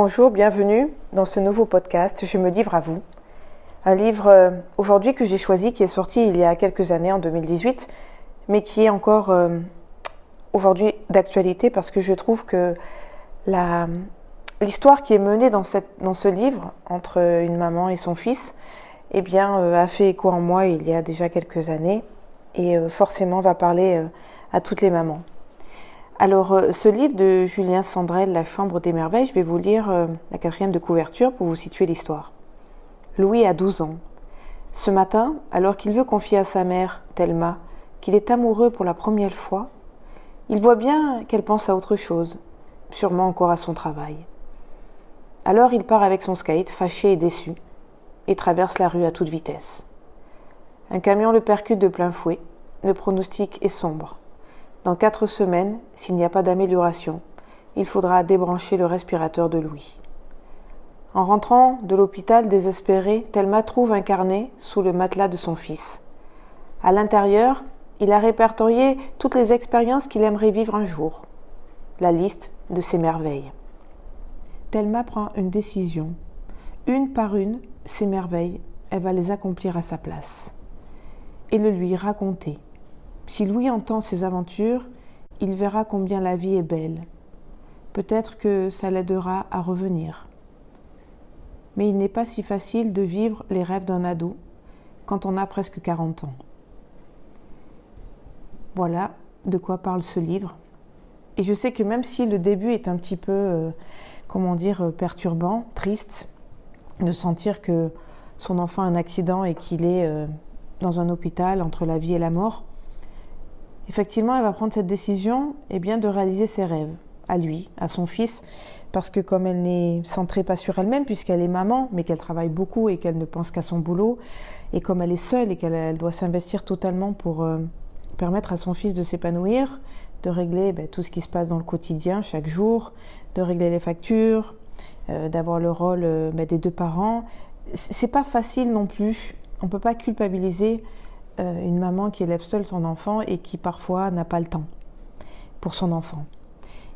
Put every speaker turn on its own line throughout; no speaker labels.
bonjour, bienvenue dans ce nouveau podcast Je me livre à vous. Un livre euh, aujourd'hui que j'ai choisi, qui est sorti il y a quelques années, en 2018, mais qui est encore euh, aujourd'hui d'actualité parce que je trouve que l'histoire qui est menée dans, ce livre entre une maman et son fils eh bien, euh, a fait écho en moi il y a déjà quelques années et forcément va parler à toutes les mamans. Alors, euh, ce livre de Julien Sandrel, La Chambre des Merveilles, je vais vous lire euh, la quatrième de couverture pour vous situer l'histoire. Louis a 12 ans. Ce matin, alors qu'il veut confier à sa mère, Thelma, qu'il est amoureux pour la première fois, il voit bien qu'elle pense à autre chose, sûrement encore à son travail. Alors il part avec son skate, fâché et déçu, et traverse la rue à toute vitesse. Un camion le percute de plein fouet, le pronostic est sombre. Dans quatre semaines, s'il n'y a pas d'amélioration, il faudra débrancher le respirateur de Louis. En rentrant de l'hôpital désespéré, Thelma trouve un carnet sous le matelas de son fils. À l'intérieur, il a répertorié toutes les expériences qu'il aimerait vivre un jour. La liste de ses merveilles. Thelma prend une décision. Une par une, ces merveilles, elle va les accomplir à sa place. Et le lui raconter. Si Louis entend ses aventures, il verra combien la vie est belle. Peut-être que ça l'aidera à revenir. Mais il n'est pas si facile de vivre les rêves d'un ado quand on a presque 40 ans. Voilà de quoi parle ce livre. Et je sais que même si le début est un petit peu, euh, comment dire, euh, perturbant, triste, de sentir que son enfant a un accident et qu'il est euh, dans un hôpital entre la vie et la mort, effectivement, elle va prendre cette décision eh bien, de réaliser ses rêves à lui, à son fils, parce que comme elle n'est centrée pas sur elle-même, puisqu'elle est maman, mais qu'elle travaille beaucoup et qu'elle ne pense qu'à son boulot, et comme elle est seule et qu'elle doit s'investir totalement pour euh, permettre à son fils de s'épanouir, de régler ben, tout ce qui se passe dans le quotidien chaque jour, de régler les factures, euh, d'avoir le rôle euh, ben, des deux parents, c'est pas facile non plus. On peut pas culpabiliser euh, une maman qui élève seule son enfant et qui parfois n'a pas le temps pour son enfant.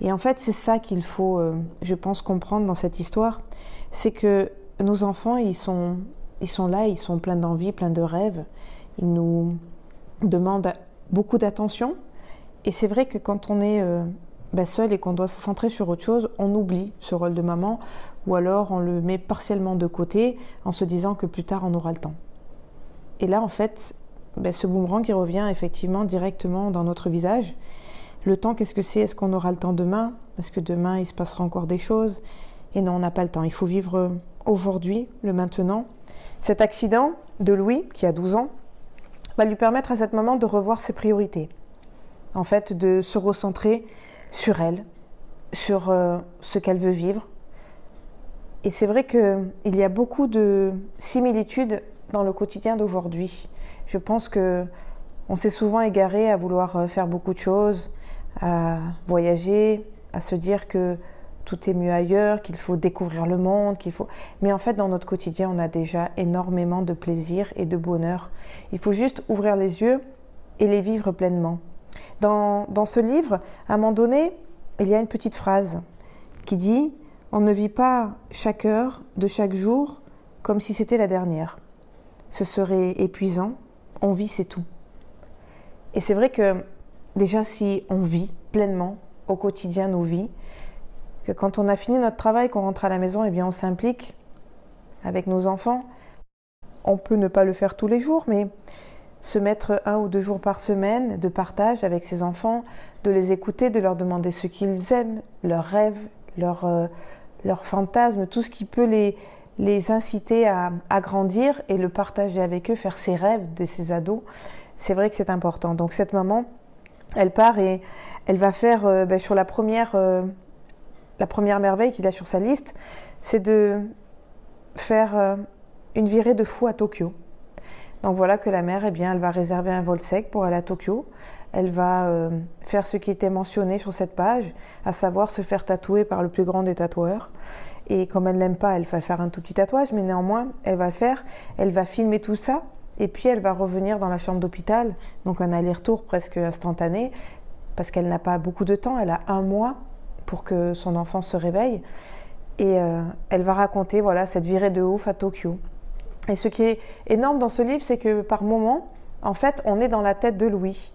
Et en fait, c'est ça qu'il faut, euh, je pense, comprendre dans cette histoire, c'est que nos enfants, ils sont, ils sont là, ils sont pleins d'envie, pleins de rêves, ils nous demandent beaucoup d'attention. Et c'est vrai que quand on est euh, bah, seul et qu'on doit se centrer sur autre chose, on oublie ce rôle de maman, ou alors on le met partiellement de côté en se disant que plus tard on aura le temps. Et là, en fait, ben, ce boomerang qui revient effectivement directement dans notre visage. Le temps, qu'est-ce que c'est? Est-ce qu'on aura le temps demain? Est-ce que demain, il se passera encore des choses? Et non, on n'a pas le temps. Il faut vivre aujourd'hui, le maintenant. Cet accident de Louis, qui a 12 ans, va lui permettre à cette maman de revoir ses priorités. En fait, de se recentrer sur elle, sur euh, ce qu'elle veut vivre. Et c'est vrai qu'il y a beaucoup de similitudes dans le quotidien d'aujourd'hui. Je pense que on s'est souvent égaré à vouloir euh, faire beaucoup de choses, à voyager, à se dire que tout est mieux ailleurs, qu'il faut découvrir le monde, qu'il faut. Mais en fait, dans notre quotidien, on a déjà énormément de plaisir et de bonheur. Il faut juste ouvrir les yeux et les vivre pleinement. Dans, dans ce livre, à un moment donné, il y a une petite phrase qui dit On ne vit pas chaque heure de chaque jour comme si c'était la dernière. Ce serait épuisant, on vit, c'est tout. Et c'est vrai que déjà, si on vit pleinement au quotidien nos vies, que quand on a fini notre travail, qu'on rentre à la maison, eh bien, on s'implique avec nos enfants. On peut ne pas le faire tous les jours, mais se mettre un ou deux jours par semaine de partage avec ses enfants, de les écouter, de leur demander ce qu'ils aiment, leurs rêves, leurs, euh, leurs fantasmes, tout ce qui peut les, les inciter à, grandir et le partager avec eux, faire ses rêves de ses ados, c'est vrai que c'est important. Donc cette maman, elle part et elle va faire euh, ben, sur la première, euh, la première merveille qu'il a sur sa liste, c'est de faire euh, une virée de fou à Tokyo. Donc voilà que la mère, eh bien, elle va réserver un vol sec pour aller à Tokyo. Elle va faire ce qui était mentionné sur cette page, à savoir se faire tatouer par le plus grand des tatoueurs. Et comme elle n'aime pas, elle va faire un tout petit tatouage, mais néanmoins, elle va faire, elle va filmer tout ça, et puis elle va revenir dans la chambre d'hôpital, donc un aller-retour presque instantané, parce qu'elle n'a pas beaucoup de temps, elle a un mois pour que son enfant se réveille. Et euh, elle va raconter voilà, cette virée de ouf à Tokyo. Et ce qui est énorme dans ce livre, c'est que par moments, en fait, on est dans la tête de Louis.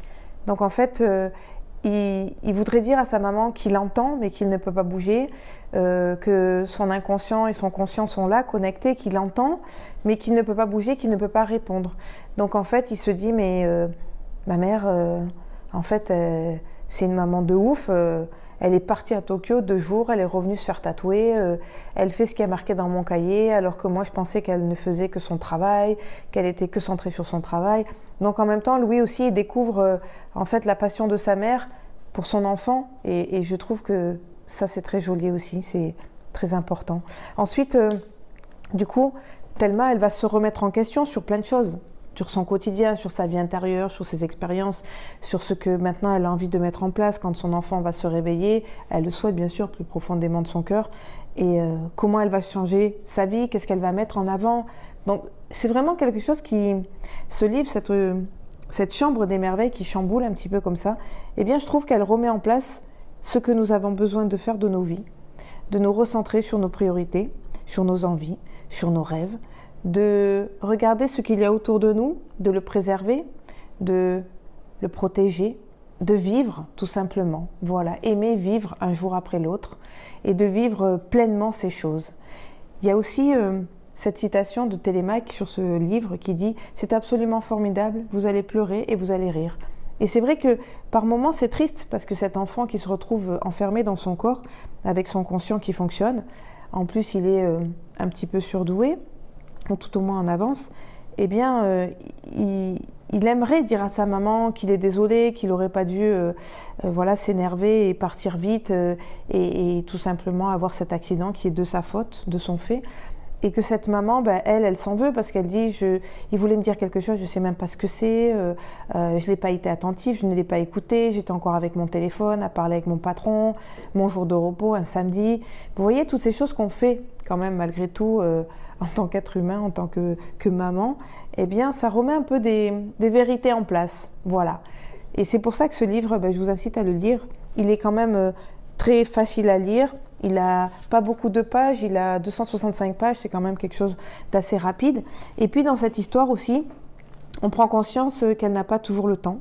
Donc en fait, euh, il, voudrait dire à sa maman qu'il entend, mais qu'il ne peut pas bouger, euh, que son inconscient et son conscient sont là, connectés, qu'il entend, mais qu'il ne peut pas bouger, qu'il ne peut pas répondre. Donc en fait, il se dit, mais ma mère, en fait, c'est une maman de ouf elle est partie à Tokyo deux jours, elle est revenue se faire tatouer, euh, elle fait ce qui est marqué dans mon cahier, alors que moi je pensais qu'elle ne faisait que son travail, qu'elle était que centrée sur son travail. Donc en même temps, Louis aussi découvre euh, en fait la passion de sa mère pour son enfant, et, je trouve que ça c'est très joli aussi, c'est très important. Ensuite, euh, du coup, Thelma, elle va se remettre en question sur plein de choses sur son quotidien, sur sa vie intérieure, sur ses expériences, sur ce que maintenant elle a envie de mettre en place quand son enfant va se réveiller. Elle le souhaite bien sûr plus profondément de son cœur. Et euh, comment elle va changer sa vie, qu'est-ce qu'elle va mettre en avant. Donc c'est vraiment quelque chose qui, ce livre, cette, cette chambre des merveilles qui chamboule un petit peu comme ça, eh bien je trouve qu'elle remet en place ce que nous avons besoin de faire de nos vies, de nous recentrer sur nos priorités, sur nos envies, sur nos rêves, de regarder ce qu'il y a autour de nous, de le préserver, de le protéger, de vivre tout simplement. Voilà, aimer vivre un jour après l'autre et de vivre pleinement ces choses. Il y a aussi euh, cette citation de Télémaque sur ce livre qui dit C'est absolument formidable, vous allez pleurer et vous allez rire. Et c'est vrai que par moments c'est triste parce que cet enfant qui se retrouve enfermé dans son corps avec son conscient qui fonctionne, en plus il est euh, un petit peu surdoué, tout au moins en avance, eh bien, euh, il, aimerait dire à sa maman qu'il est désolé, qu'il n'aurait pas dû euh, euh, voilà, s'énerver et partir vite et, tout simplement avoir cet accident qui est de sa faute, de son fait. Et que cette maman, ben, elle, elle s'en veut parce qu'elle dit je, il voulait me dire quelque chose, je ne sais même pas ce que c'est, je n'ai pas été attentif, je ne l'ai pas écouté, j'étais encore avec mon téléphone à parler avec mon patron, mon jour de repos, un samedi. Vous voyez toutes ces choses qu'on fait quand même malgré tout en tant qu'être humain, en tant que, maman, eh bien, ça remet un peu des, vérités en place. Voilà. Et c'est pour ça que ce livre, ben, je vous incite à le lire. Il est quand même euh, très facile à lire. Il n'a pas beaucoup de pages, il a 265 pages, c'est quand même quelque chose d'assez rapide. Et puis dans cette histoire aussi, on prend conscience qu'elle n'a pas toujours le temps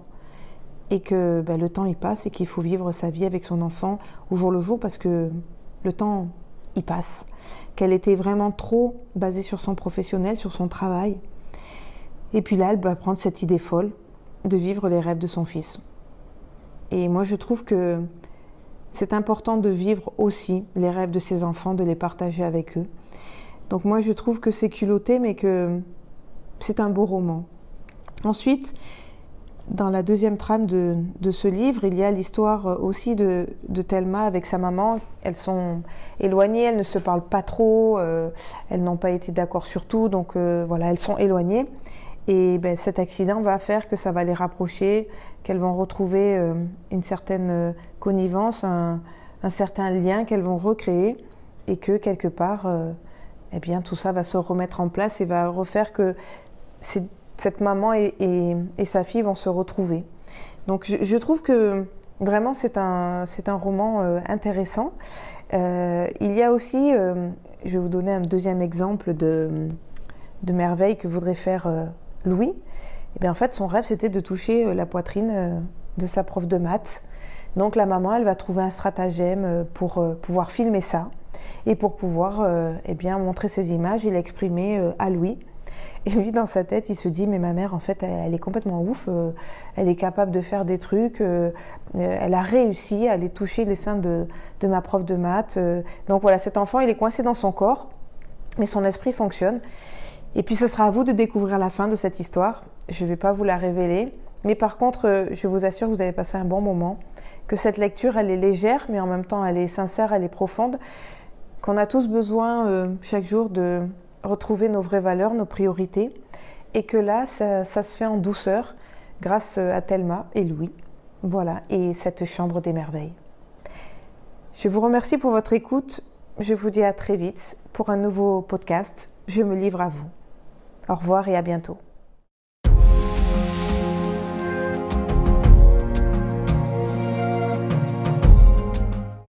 et que ben, le temps il passe et qu'il faut vivre sa vie avec son enfant au jour le jour parce que le temps passe qu'elle était vraiment trop basée sur son professionnel, sur son travail. Et puis là, elle va prendre cette idée folle de vivre les rêves de son fils. Et moi, je trouve que c'est important de vivre aussi les rêves de ses enfants, de les partager avec eux. Donc moi, je trouve que c'est culotté, mais que c'est un beau roman. Ensuite, dans la deuxième trame de, ce livre, il y a l'histoire euh, aussi de, de, Thelma avec sa maman. Elles sont éloignées, elles ne se parlent pas trop, euh, elles n'ont pas été d'accord sur tout, donc euh, voilà, elles sont éloignées. Et ben, cet accident va faire que ça va les rapprocher, qu'elles vont retrouver une certaine connivence, un, certain lien qu'elles vont recréer, et que quelque part, eh bien, tout ça va se remettre en place et va refaire que c'est cette maman et, sa fille vont se retrouver. Donc je, trouve que vraiment c'est un, un roman euh, intéressant. Euh, il y a aussi, euh, je vais vous donner un deuxième exemple de, de merveille que voudrait faire Louis. Et eh bien en fait son rêve c'était de toucher la poitrine de sa prof de maths. Donc la maman elle va trouver un stratagème pour pouvoir filmer ça et pour pouvoir eh bien, montrer ces images et l'exprimer à Louis. Et lui, dans sa tête, il se dit, mais ma mère, en fait, elle, est complètement ouf, euh, elle est capable de faire des trucs, euh, euh, elle a réussi à aller toucher les seins de, ma prof de maths. donc voilà, cet enfant, il est coincé dans son corps, mais son esprit fonctionne. Et puis ce sera à vous de découvrir la fin de cette histoire. Je ne vais pas vous la révéler. Mais par contre, je vous assure vous allez passer un bon moment, que cette lecture, elle est légère, mais en même temps, elle est sincère, elle est profonde, qu'on a tous besoin chaque jour de retrouver nos vraies valeurs, nos priorités, et que là, ça, se fait en douceur grâce à Thelma et Louis. Voilà, et cette chambre des merveilles. Je vous remercie pour votre écoute. Je vous dis à très vite pour un nouveau podcast. Je me livre à vous. Au revoir et à bientôt.